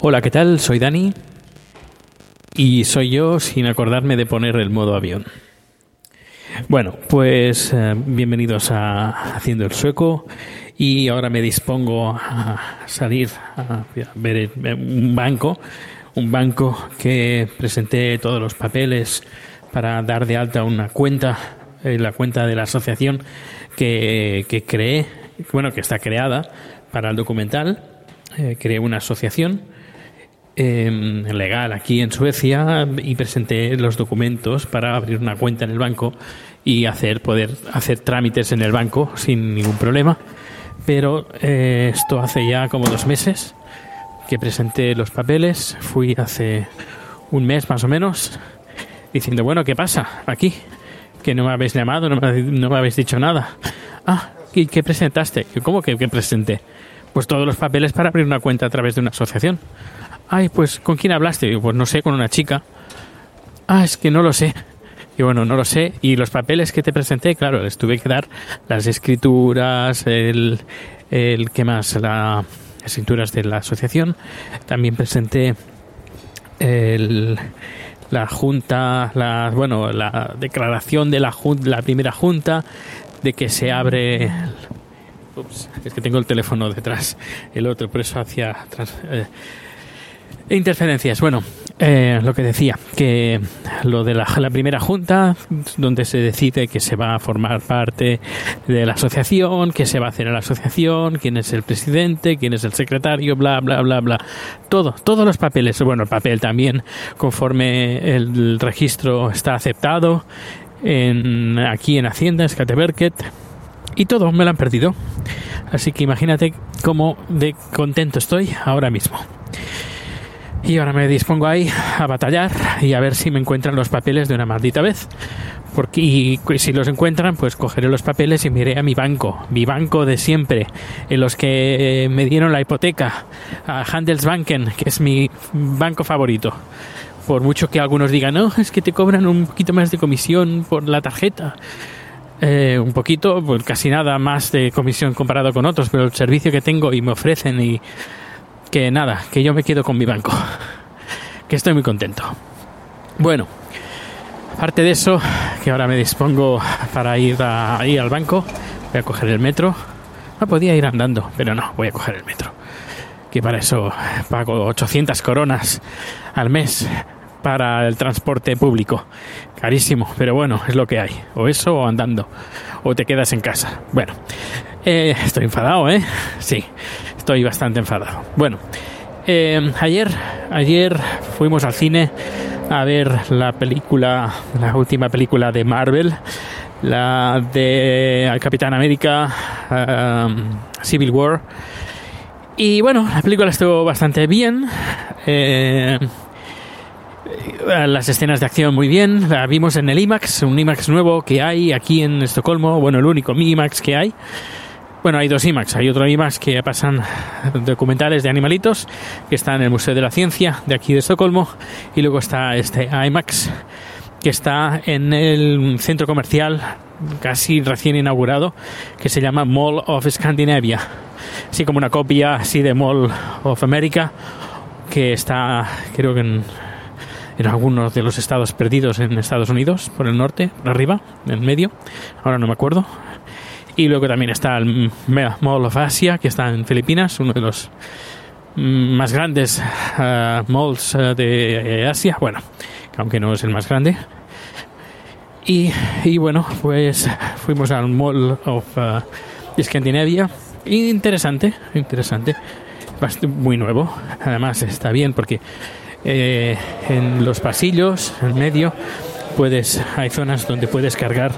Hola, ¿qué tal? Soy Dani y soy yo sin acordarme de poner el modo avión. Bueno, pues eh, bienvenidos a Haciendo el Sueco y ahora me dispongo a salir a ver un banco, un banco que presenté todos los papeles para dar de alta una cuenta, eh, la cuenta de la asociación que, que creé, bueno, que está creada para el documental. Eh, creé una asociación eh, legal aquí en Suecia y presenté los documentos para abrir una cuenta en el banco y hacer poder hacer trámites en el banco sin ningún problema. Pero eh, esto hace ya como dos meses que presenté los papeles. Fui hace un mes más o menos diciendo, bueno, ¿qué pasa aquí? Que no me habéis llamado, no me, no me habéis dicho nada. Ah, ¿y qué presentaste? Yo, ¿Cómo que, que presenté? Pues todos los papeles para abrir una cuenta a través de una asociación. Ay, pues ¿con quién hablaste? Digo, pues no sé, con una chica. Ah, es que no lo sé. Y bueno, no lo sé. Y los papeles que te presenté, claro, les tuve que dar las escrituras, el, el ¿qué más? La, las escrituras de la asociación. También presenté el, la junta, la, bueno, la declaración de la, la primera junta de que se abre. Ups, es que tengo el teléfono detrás, el otro, por eso hacia atrás. eh, Interferencias. Bueno, eh, lo que decía, que lo de la, la primera junta, donde se decide que se va a formar parte de la asociación, qué se va a hacer en la asociación, quién es el presidente, quién es el secretario, bla, bla, bla, bla. Todo, todos los papeles. Bueno, el papel también, conforme el registro está aceptado en, aquí en Hacienda, en Skateverket, y todo me lo han perdido. Así que imagínate cómo de contento estoy ahora mismo. Y ahora me dispongo ahí a batallar y a ver si me encuentran los papeles de una maldita vez. Porque, y si los encuentran, pues cogeré los papeles y me iré a mi banco, mi banco de siempre, en los que me dieron la hipoteca, a Handelsbanken, que es mi banco favorito. Por mucho que algunos digan, no, es que te cobran un poquito más de comisión por la tarjeta. Eh, un poquito, pues casi nada más de comisión comparado con otros, pero el servicio que tengo y me ofrecen y que nada, que yo me quedo con mi banco, que estoy muy contento. Bueno, aparte de eso, que ahora me dispongo para ir ahí al banco, voy a coger el metro. No podía ir andando, pero no, voy a coger el metro. Que para eso pago 800 coronas al mes para el transporte público. Carísimo, pero bueno, es lo que hay. O eso o andando. O te quedas en casa. Bueno, eh, estoy enfadado, ¿eh? Sí, estoy bastante enfadado. Bueno, eh, ayer, ayer fuimos al cine a ver la película, la última película de Marvel, la de Capitán América, um, Civil War. Y bueno, la película estuvo bastante bien. Eh, las escenas de acción muy bien. La vimos en el IMAX, un IMAX nuevo que hay aquí en Estocolmo. Bueno, el único IMAX que hay. Bueno, hay dos IMAX. Hay otro IMAX que pasan documentales de animalitos, que está en el Museo de la Ciencia de aquí de Estocolmo. Y luego está este IMAX, que está en el centro comercial casi recién inaugurado, que se llama Mall of Scandinavia. Así como una copia así de Mall of America, que está, creo que en, algunos de los estados perdidos en Estados Unidos, por el norte, por arriba, en medio, ahora no me acuerdo. Y luego también está el Mall of Asia, que está en Filipinas, uno de los mm, más grandes uh, malls uh, de Asia, bueno, aunque no es el más grande. Y, y bueno, pues fuimos al Mall of uh, Scandinavia. Interesante, interesante. Muy nuevo. Además está bien porque eh, en los pasillos, en medio, puedes, hay zonas donde puedes cargar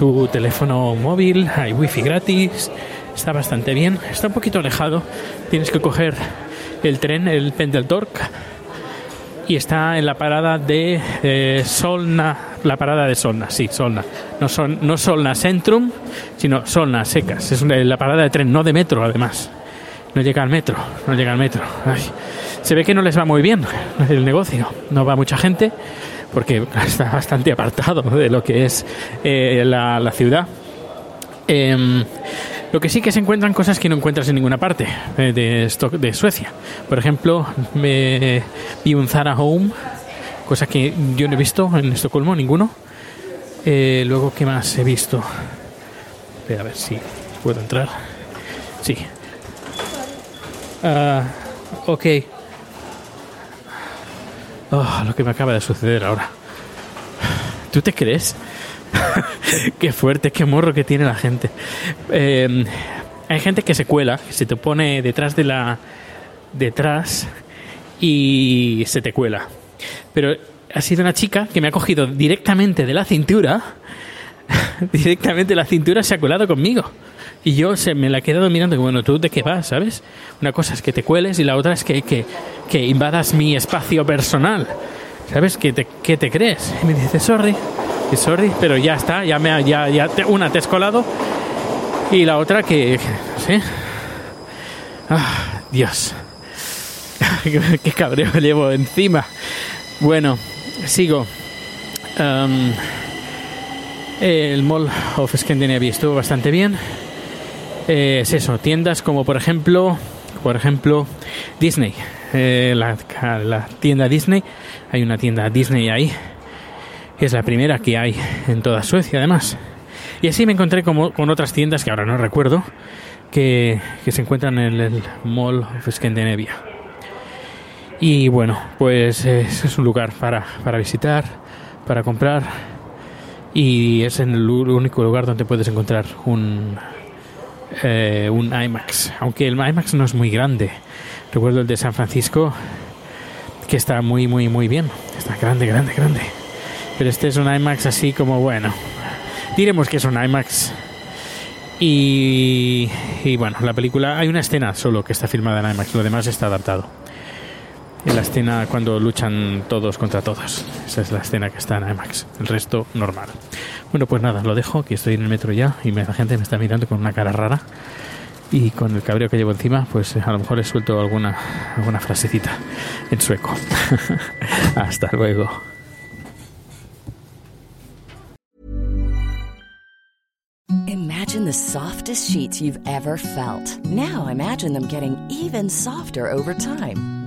tu teléfono móvil, hay wifi gratis, está bastante bien, está un poquito alejado, tienes que coger el tren, el Pendeltorque, y está en la parada de eh, Solna, la parada de Solna, sí, Solna, no, son, no Solna Centrum, sino Solna Secas, es la parada de tren, no de metro además, no llega al metro, no llega al metro, se ve que no les va muy bien el negocio, no va mucha gente, porque está bastante apartado de lo que es eh, la, ciudad. Em, lo que sí que se encuentran cosas que no encuentras en ninguna parte eh, de, de Suecia. Por ejemplo, me vi un Zara Home, cosa que yo no he visto en Estocolmo, ninguno. Eh, luego, ¿qué más he visto? a ver si puedo entrar. Sí. Uh, ok. Oh, lo que me acaba de suceder ahora. ¿Tú te crees? qué fuerte, qué morro que tiene la gente. Em, hay gente que se cuela, que se te pone detrás de la. detrás y se te cuela. Pero ha sido una chica que me ha cogido directamente de la cintura. directamente de la cintura se ha colado conmigo. Y yo se me la he quedado mirando, bueno, ¿tú de qué vas, sabes? Una cosa es que te cueles y la otra es que, que, invadas mi espacio personal. ¿Sabes? ¿Qué te, qué te crees? Y me dice, sorry, y sorry, pero ya está, ya me ya, ya una te has colado y la otra que, ¿sí? Ah, Dios. qué cabreo llevo encima. Bueno, sigo. Um, el Mall of Scandinavia estuvo bastante bien. Eh, es eso, tiendas como por ejemplo, por ejemplo, Disney. Eh, la, la, tienda Disney. Hay una tienda Disney ahí. Es la primera que hay en toda Suecia, además. Y así me encontré como, con otras tiendas que ahora no recuerdo, que, que se encuentran en el Mall of Scandinavia. Y bueno, pues es un lugar para, para visitar, para comprar. Y es el único lugar donde puedes encontrar un, eh, un IMAX, aunque el IMAX no es muy grande. Recuerdo el de San Francisco, que está muy, muy, muy bien. Está grande, grande, grande. Pero este es un IMAX así como, bueno, diremos que es un IMAX. Y, y bueno, la película, hay una escena solo que está filmada en IMAX, lo demás está adaptado. En la escena cuando luchan todos contra todos. Esa es la escena que está en IMAX. El resto normal. Bueno, pues nada, lo dejo, que estoy en el metro ya y la gente me está mirando con una cara rara. Y con el cabreo que llevo encima, pues a lo mejor he suelto alguna, alguna frasecita en sueco. Hasta luego. Imagine the softest sheets you've ever felt. Now imagine them getting even softer over time.